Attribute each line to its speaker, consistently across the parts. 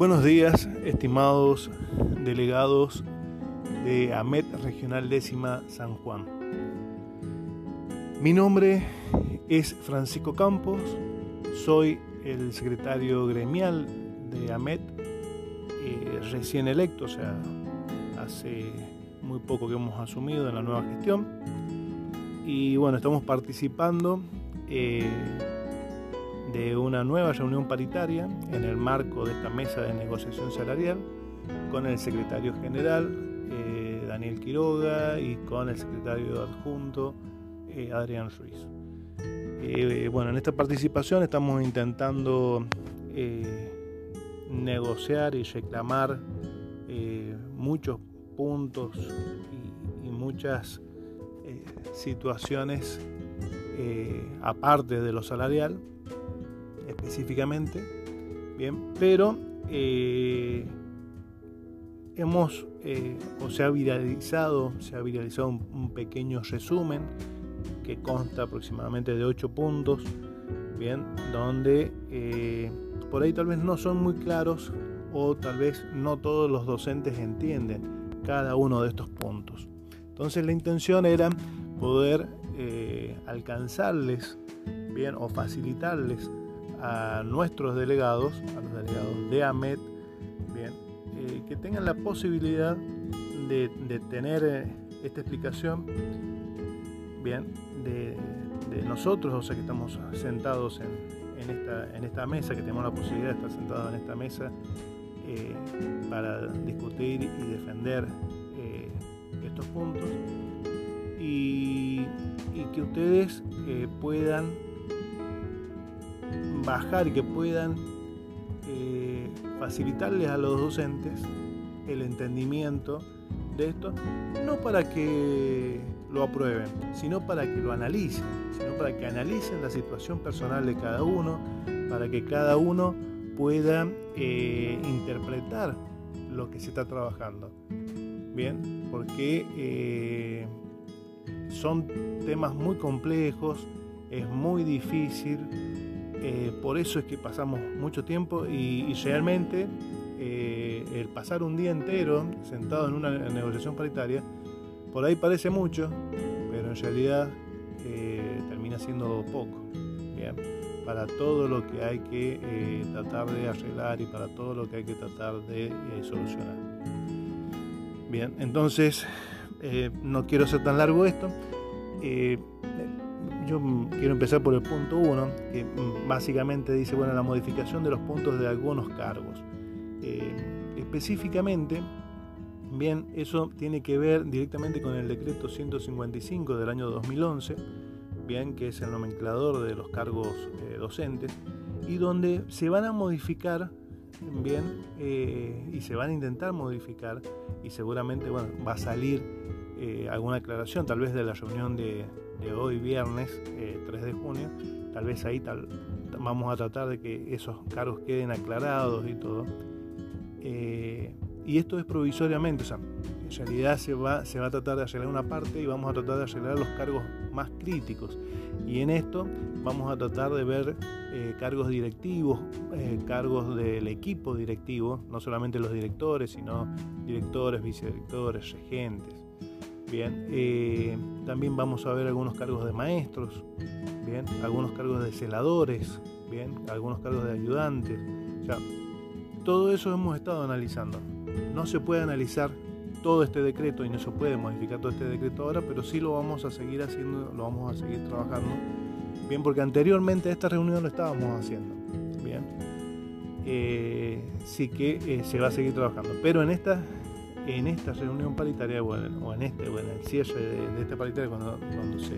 Speaker 1: Buenos días, estimados delegados de AMET Regional Décima San Juan. Mi nombre es Francisco Campos, soy el secretario gremial de AMET, eh, recién electo, o sea, hace muy poco que hemos asumido en la nueva gestión. Y bueno, estamos participando eh, de una nueva reunión paritaria en el marco de esta mesa de negociación salarial con el secretario general eh, Daniel Quiroga y con el secretario adjunto eh, Adrián Ruiz. Eh, bueno, en esta participación estamos intentando negociar y reclamar muchos puntos y, y muchas situaciones aparte de lo salarial específicamente, bien, pero eh, hemos eh, o se ha viralizado, se ha viralizado un, pequeño resumen que consta aproximadamente de 8 puntos, bien, donde eh, por ahí tal vez no son muy claros o tal vez no todos los docentes entienden cada uno de estos puntos. Entonces la intención era poder alcanzarles bien o facilitarles a nuestros delegados, a los delegados de AMET, bien, eh, que tengan la posibilidad de, tener eh, esta explicación, bien, de, nosotros, o sea, que estamos sentados en, esta, mesa, que tenemos la posibilidad de estar sentados en esta mesa eh, para discutir y defender estos puntos, y que ustedes puedan bajar y que puedan eh, facilitarles a los docentes el entendimiento de esto, no para que lo aprueben, sino para que lo analicen, sino para que analicen la situación personal de cada uno, para que cada uno pueda eh, interpretar lo que se está trabajando. Bien, porque eh, son temas muy complejos, es muy difícil eh, por eso es que pasamos mucho tiempo y, realmente eh, el pasar un día entero sentado en una negociación paritaria, por ahí parece mucho, pero en realidad eh, termina siendo poco. para todo lo que hay que tratar de arreglar y para todo lo que hay que tratar de solucionar. Bien, entonces no quiero ser tan largo esto yo quiero empezar por el punto 1, que básicamente dice, bueno, la modificación de los puntos de algunos cargos. Eh, específicamente, bien, eso tiene que ver directamente con el decreto 155 del año 2011, bien, que es el nomenclador de los cargos eh, docentes, y donde se van a modificar, bien, eh, y se van a intentar modificar, y seguramente, bueno, va a salir alguna aclaración, tal vez de la reunión de, hoy viernes 3 eh, de junio, tal vez ahí vamos a tratar de que esos cargos queden aclarados y todo. Eh, y esto es provisoriamente, o sea, en realidad se va, se va a tratar de arreglar una parte y vamos a tratar de arreglar los cargos más críticos. Y en esto vamos a tratar de ver eh, cargos directivos, cargos del equipo directivo, no solamente los directores, sino directores, vicedirectores, regentes. Bien, eh, también vamos a ver algunos cargos de maestros, bien, algunos cargos de celadores, bien, algunos cargos de ayudantes. todo eso hemos estado analizando. No se puede analizar todo este decreto y no se puede modificar todo este decreto ahora, pero sí lo vamos a seguir haciendo, lo vamos a seguir trabajando. Bien, porque anteriormente a esta reunión lo estábamos haciendo. Bien, eh, sí que eh, se va a seguir trabajando. Pero en esta en esta reunión paritaria, o en este, o en el cierre de, esta paritaria, cuando, se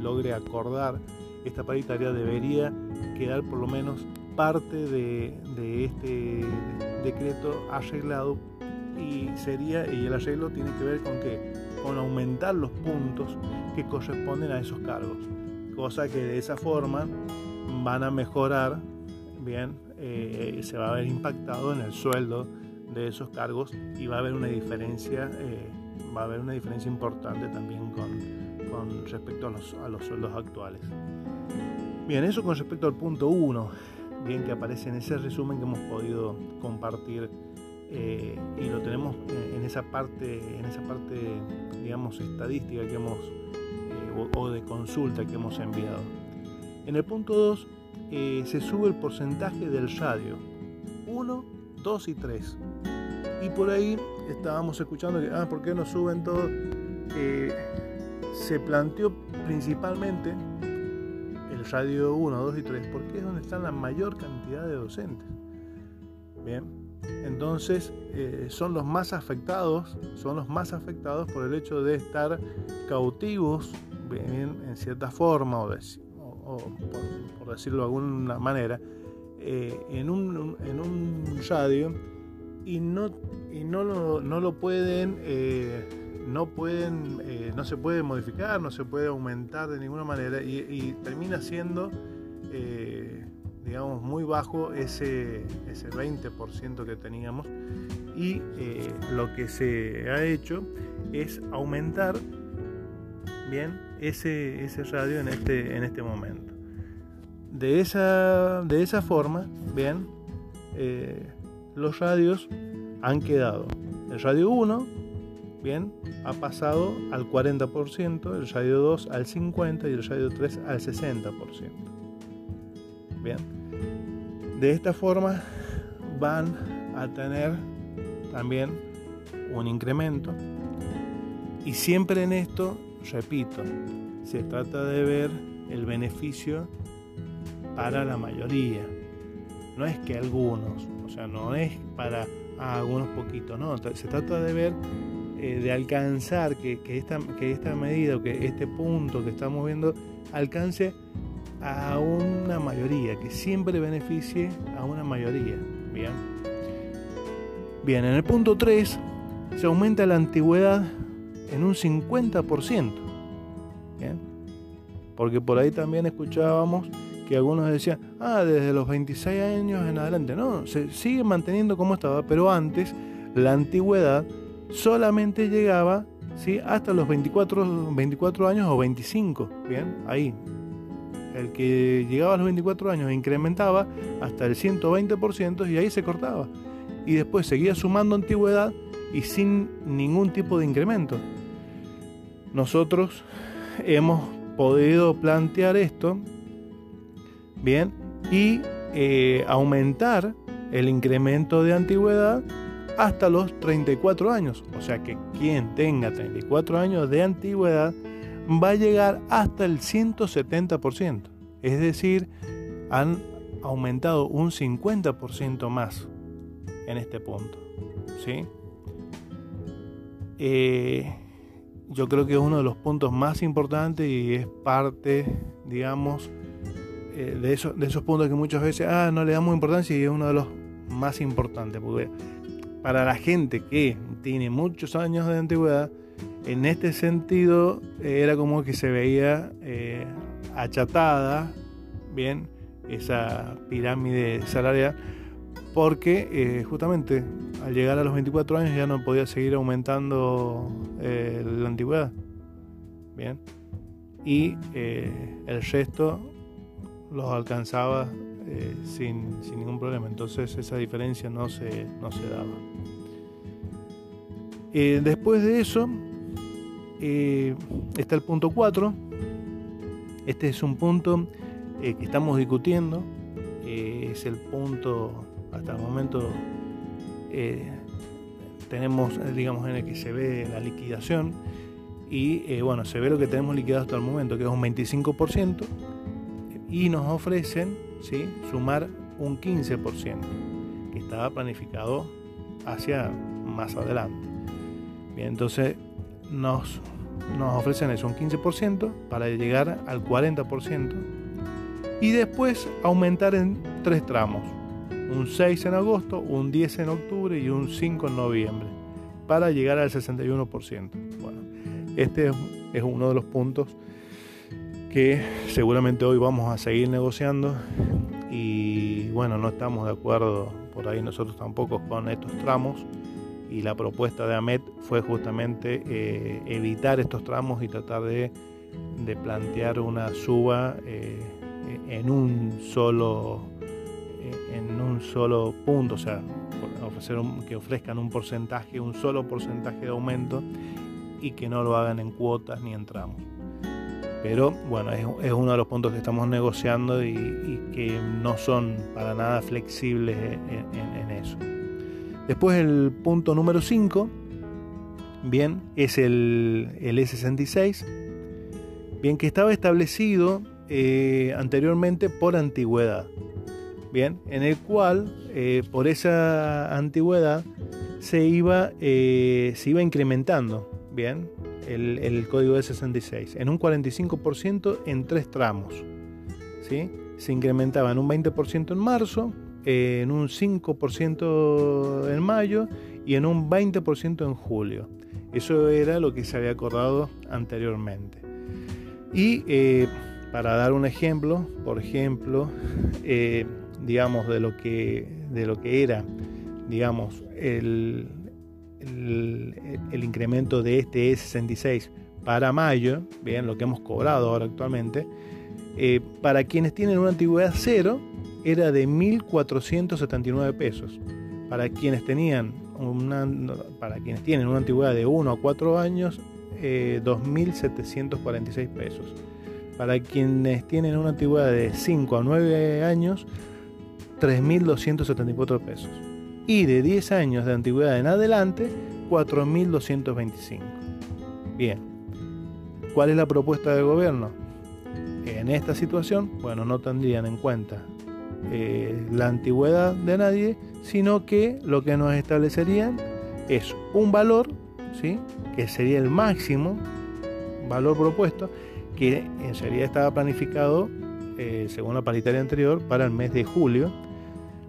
Speaker 1: logre acordar esta paritaria, debería quedar por lo menos parte de, este decreto arreglado y sería y el arreglo tiene que ver con que con aumentar los puntos que corresponden a esos cargos cosa que de esa forma van a mejorar bien eh, se va a ver impactado en el sueldo de esos cargos y va a haber una diferencia, eh, va a haber una diferencia importante también con, con respecto a los, a los, sueldos actuales. Bien, eso con respecto al punto 1. bien que aparece en ese resumen que hemos podido compartir eh, y lo tenemos en esa parte, en esa parte, digamos, estadística que hemos eh, o, de consulta que hemos enviado. En el punto 2 eh, se sube el porcentaje del radio 1, 2 y 3. Y por ahí estábamos escuchando que, ah, ¿por qué no suben todo? se planteó principalmente el radio 1, 2 y 3 porque es donde están la mayor cantidad de docentes. Bien, entonces eh, son los más afectados, son los más afectados por el hecho de estar cautivos en, cierta forma o, por, decirlo de alguna manera eh, en, un, en, un, radio y no, y no, lo, no lo pueden eh, no pueden no se puede modificar no se puede aumentar de ninguna manera y, termina siendo digamos, muy bajo ese, ese 20% que teníamos y eh, lo que se ha hecho es aumentar bien ese, ese radio en este, en este momento. De esa, de esa forma, bien, eh, los radios han quedado. El radio 1, bien, ha pasado al 40%, el radio 2 al 50% y el radio 3 al 60%. Bien. De esta forma van a tener también un incremento. Y siempre en esto, repito, se trata de ver el beneficio para la mayoría. No es que algunos, o sea, no es para algunos poquitos, no, se trata de ver, eh, de alcanzar que, que, esta, que esta medida o que este punto que estamos viendo alcance a una mayoría, que siempre beneficie a una mayoría. Bien. Bien, en el punto 3 se aumenta la antigüedad en un 50%. Bien. Porque por ahí también escuchábamos que algunos decían, ah, desde los 26 años en adelante. No, se sigue manteniendo como estaba, pero antes la antigüedad solamente llegaba ¿sí? hasta los 24, 24 años o 25. Bien, ahí, el que llegaba a los 24 años incrementaba hasta el 120% y ahí se cortaba. Y después seguía sumando antigüedad y sin ningún tipo de incremento. Nosotros hemos podido plantear esto, bien, y eh, aumentar el incremento de antigüedad hasta los 34 años. O sea que quien tenga 34 años de antigüedad va a llegar hasta el 170%. Es decir, han aumentado un 50% más en este punto. ¿sí? Eh, yo creo que es uno de los puntos más importantes y es parte, digamos, eh, de, eso, de esos puntos que muchas veces ah, no le damos importancia y es uno de los más importantes. Para la gente que tiene muchos años de antigüedad, en este sentido eh, era como que se veía eh, achatada, bien, esa pirámide salarial, porque justamente al llegar a los 24 años ya no podía seguir aumentando la antigüedad, bien, y el resto los alcanzaba sin, sin, ningún problema, entonces esa diferencia no se, no se daba. después de eso, eh, está el punto 4. Este es un punto eh, que estamos discutiendo. Eh, es el punto, hasta el momento, tenemos, digamos, en el que se ve la liquidación. Y bueno, se ve lo que tenemos liquidado hasta el momento, que es un 25%. Y nos ofrecen ¿sí? sumar un 15%, que estaba planificado hacia más adelante. Bien, entonces nos, nos ofrecen eso, un 15% para llegar al 40% y después aumentar en tres tramos, un 6 en agosto, un 10 en octubre y un 5 en noviembre, para llegar al 61%. Bueno, este es uno de los puntos que seguramente hoy vamos a seguir negociando y bueno, no estamos de acuerdo por ahí nosotros tampoco con estos tramos y la propuesta de AMET fue justamente eh, evitar estos tramos y tratar de, plantear una suba eh, en un solo en un solo punto, o sea, ofrecer que ofrezcan un porcentaje, un solo porcentaje de aumento y que no lo hagan en cuotas ni en tramos. Pero bueno, es, uno de los puntos que estamos negociando y, que no son para nada flexibles en, eso. Después el punto número 5, bien, es el, el E66, bien, que estaba establecido eh, anteriormente por antigüedad, bien, en el cual eh, por esa antigüedad se iba, eh, se iba incrementando, bien, el, código de 66 en un 45% en tres tramos. ¿sí? Se incrementaba en un 20% en marzo, en un 5% en mayo y en un 20% en julio. Eso era lo que se había acordado anteriormente. Y eh, para dar un ejemplo, por ejemplo, eh, digamos, de lo que, de lo que era, digamos, el, el, incremento de este E66 para mayo, bien, lo que hemos cobrado ahora actualmente, eh, para quienes tienen una antigüedad cero era de 1.479 pesos. Para quienes tenían una, para quienes tienen una antigüedad de 1 a 4 años, 2.746 eh, pesos. Para quienes tienen una antigüedad de 5 a 9 años, 3.274 pesos y de 10 años de antigüedad en adelante 4.225. Bien, ¿cuál es la propuesta del gobierno? En esta situación, bueno, no tendrían en cuenta eh, la antigüedad de nadie, sino que lo que nos establecerían es un valor, ¿sí? que sería el máximo valor propuesto, que en serio estaba planificado, eh, según la paritaria anterior, para el mes de julio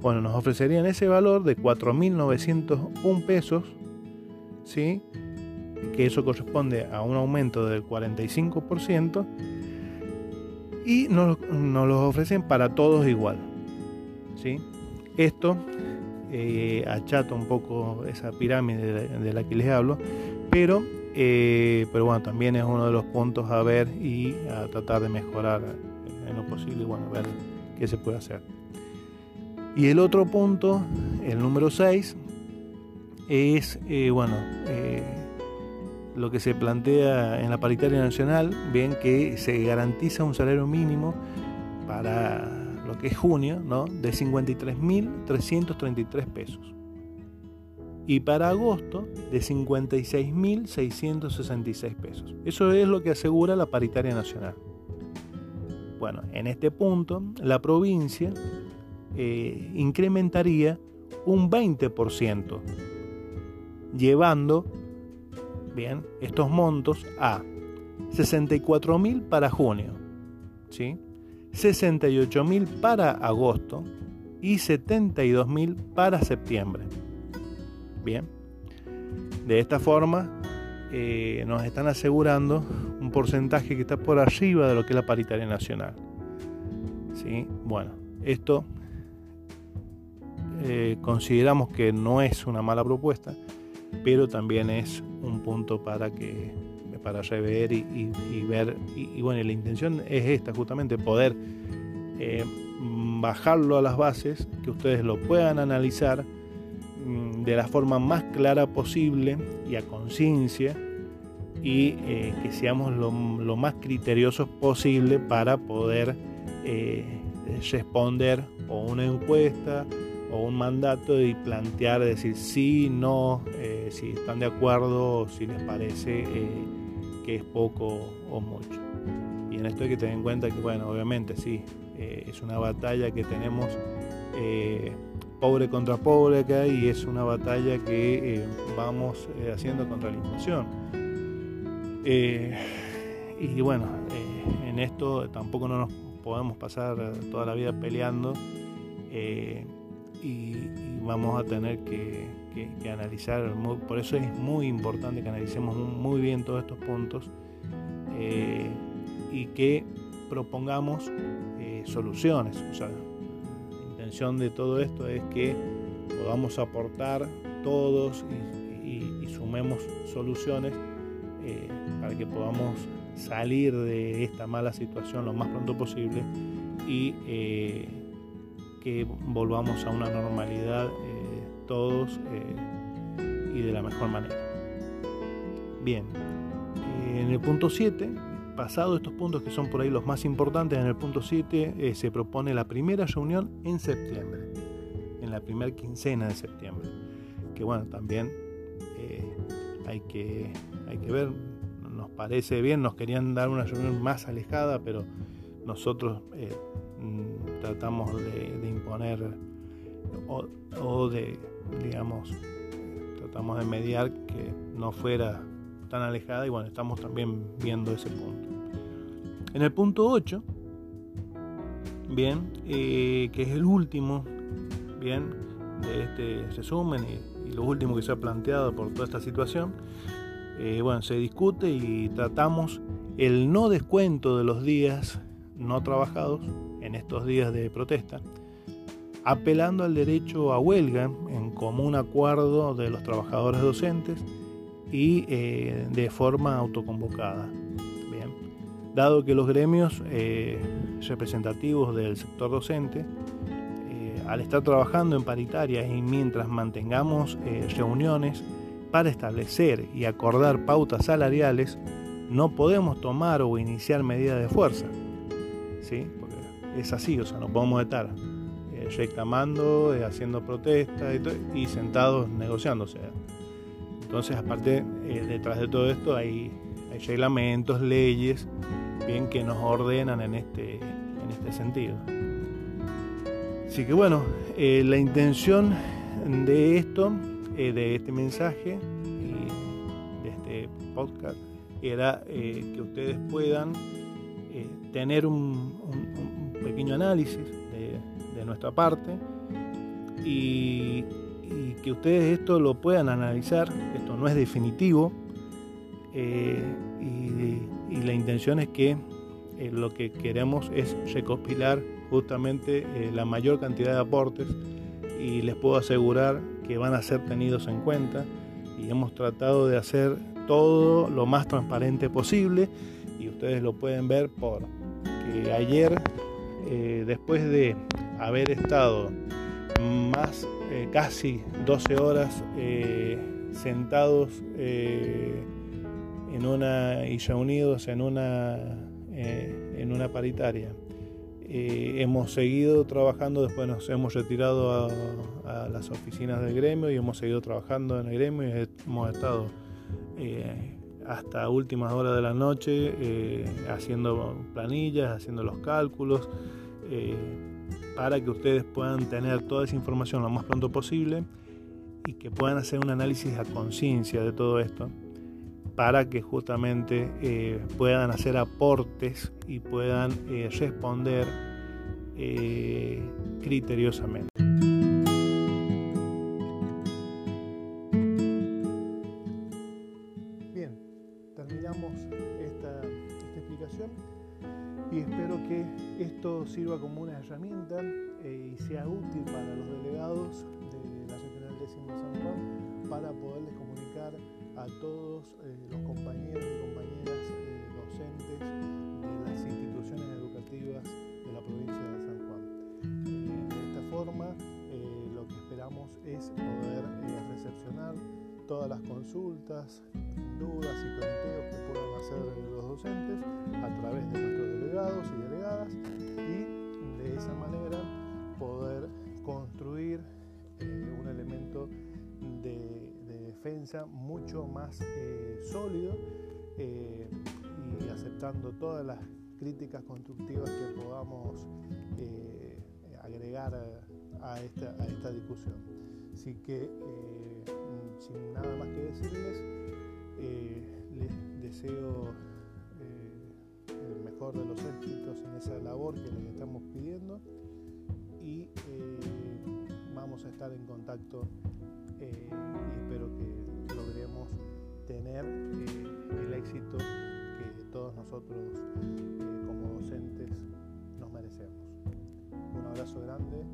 Speaker 1: bueno, nos ofrecerían ese valor de 4.901 pesos, ¿sí? que eso corresponde a un aumento del 45%, y nos, nos los ofrecen para todos igual. ¿sí? Esto eh, achata un poco esa pirámide de, la que les hablo, pero, eh, pero bueno, también es uno de los puntos a ver y a tratar de mejorar en lo posible bueno, ver qué se puede hacer. Y el otro punto, el número 6, es, eh, bueno, eh, lo que se plantea en la paritaria nacional, bien que se garantiza un salario mínimo para lo que es junio, ¿no? De 53.333 pesos. Y para agosto de 56.666 pesos. Eso es lo que asegura la paritaria nacional. Bueno, en este punto, la provincia eh, incrementaría un 20%, llevando bien, estos montos a 64.000 para junio, ¿sí? 68.000 para agosto y 72.000 para septiembre. Bien, de esta forma eh, nos están asegurando un porcentaje que está por arriba de lo que es la paritaria nacional. ¿Sí? Bueno, esto eh, consideramos que no es una mala propuesta, pero también es un punto para que para rever y, ver y, bueno la intención es esta justamente poder eh, bajarlo a las bases que ustedes lo puedan analizar mm, de la forma más clara posible y a conciencia y eh, que seamos lo, más criteriosos posible para poder responder o una encuesta o un mandato y plantear, decir sí, no, eh, si están de acuerdo, si les parece eh, que es poco o mucho. Y en esto hay que tener en cuenta que, bueno, obviamente sí, eh, es una batalla que tenemos pobre contra pobre acá y es una batalla que vamos haciendo contra la inflación. y bueno, en esto tampoco no nos podemos pasar toda la vida peleando y, vamos a tener que, analizar, por eso es muy importante que analicemos muy bien todos estos puntos eh, y que propongamos eh, soluciones. O sea, la intención de todo esto es que podamos aportar todos y, sumemos soluciones eh, para que podamos salir de esta mala situación lo más pronto posible y que volvamos a una normalidad todos y de la mejor manera. Bien, en el punto 7, pasado estos puntos que son por ahí los más importantes, en el punto 7 se propone la primera reunión en septiembre, en la primera quincena de septiembre, que bueno, también hay, que, hay que ver, nos parece bien, nos querían dar una reunión más alejada, pero nosotros eh, mm, tratamos de, imponer o, de, digamos, tratamos de mediar que no fuera tan alejada y bueno, estamos también viendo ese punto. En el punto 8, bien, eh, que es el último, bien, de este resumen y, y, lo último que se ha planteado por toda esta situación, eh, bueno, se discute y tratamos el no descuento de los días no trabajados en estos días de protesta, apelando al derecho a huelga en común acuerdo de los trabajadores docentes y eh, de forma autoconvocada. Dado que los gremios eh, representativos del sector docente, al estar trabajando en paritarias y mientras mantengamos reuniones para establecer y acordar pautas salariales, no podemos tomar o iniciar medidas de fuerza. ¿sí? Porque es así, o sea, no podemos estar eh, reclamando, eh, haciendo protestas y, sentados negociando. O sea. Entonces, aparte, eh, detrás de todo esto hay, hay, reglamentos, leyes, bien que nos ordenan en este, en este sentido. Así que bueno, la intención de esto eh, de este mensaje y de este podcast era eh, que ustedes puedan eh, tener un, pequeño análisis de, nuestra parte y, que ustedes esto lo puedan analizar. Esto no es definitivo y, la intención es que lo que queremos es recopilar justamente la mayor cantidad de aportes y les puedo asegurar que van a ser tenidos en cuenta y hemos tratado de hacer todo lo más transparente posible y ustedes lo pueden ver por que ayer eh, después de haber estado más eh, casi 12 horas eh, sentados en una y reunidos en una en una paritaria. Eh, hemos seguido trabajando, después nos hemos retirado a, las oficinas del gremio y hemos seguido trabajando en el gremio y hemos estado eh, hasta últimas horas de la noche eh, haciendo planillas, haciendo los cálculos, para que ustedes puedan tener toda esa información lo más pronto posible y que puedan hacer un análisis a conciencia de todo esto para que justamente eh, puedan hacer aportes y puedan eh, responder eh, criteriosamente. Como una herramienta y sea útil para los delegados de la Regional Décima San Juan para poderles comunicar a todos eh, los compañeros y compañeras eh, docentes de las instituciones educativas de la provincia de San Juan. Eh, de esta forma, lo que esperamos es poder recepcionar todas las consultas, dudas y planteos que puedan hacer los docentes a través de nuestros delegados y delegadas mucho más eh, sólido eh, y aceptando todas las críticas constructivas que podamos eh, agregar a, esta, discusión. Así que, sin nada más que decirles, les deseo el mejor de los éxitos en esa labor que les estamos pidiendo y vamos a estar en contacto y espero que tener eh, el éxito que todos nosotros eh, como docentes nos merecemos. Un abrazo grande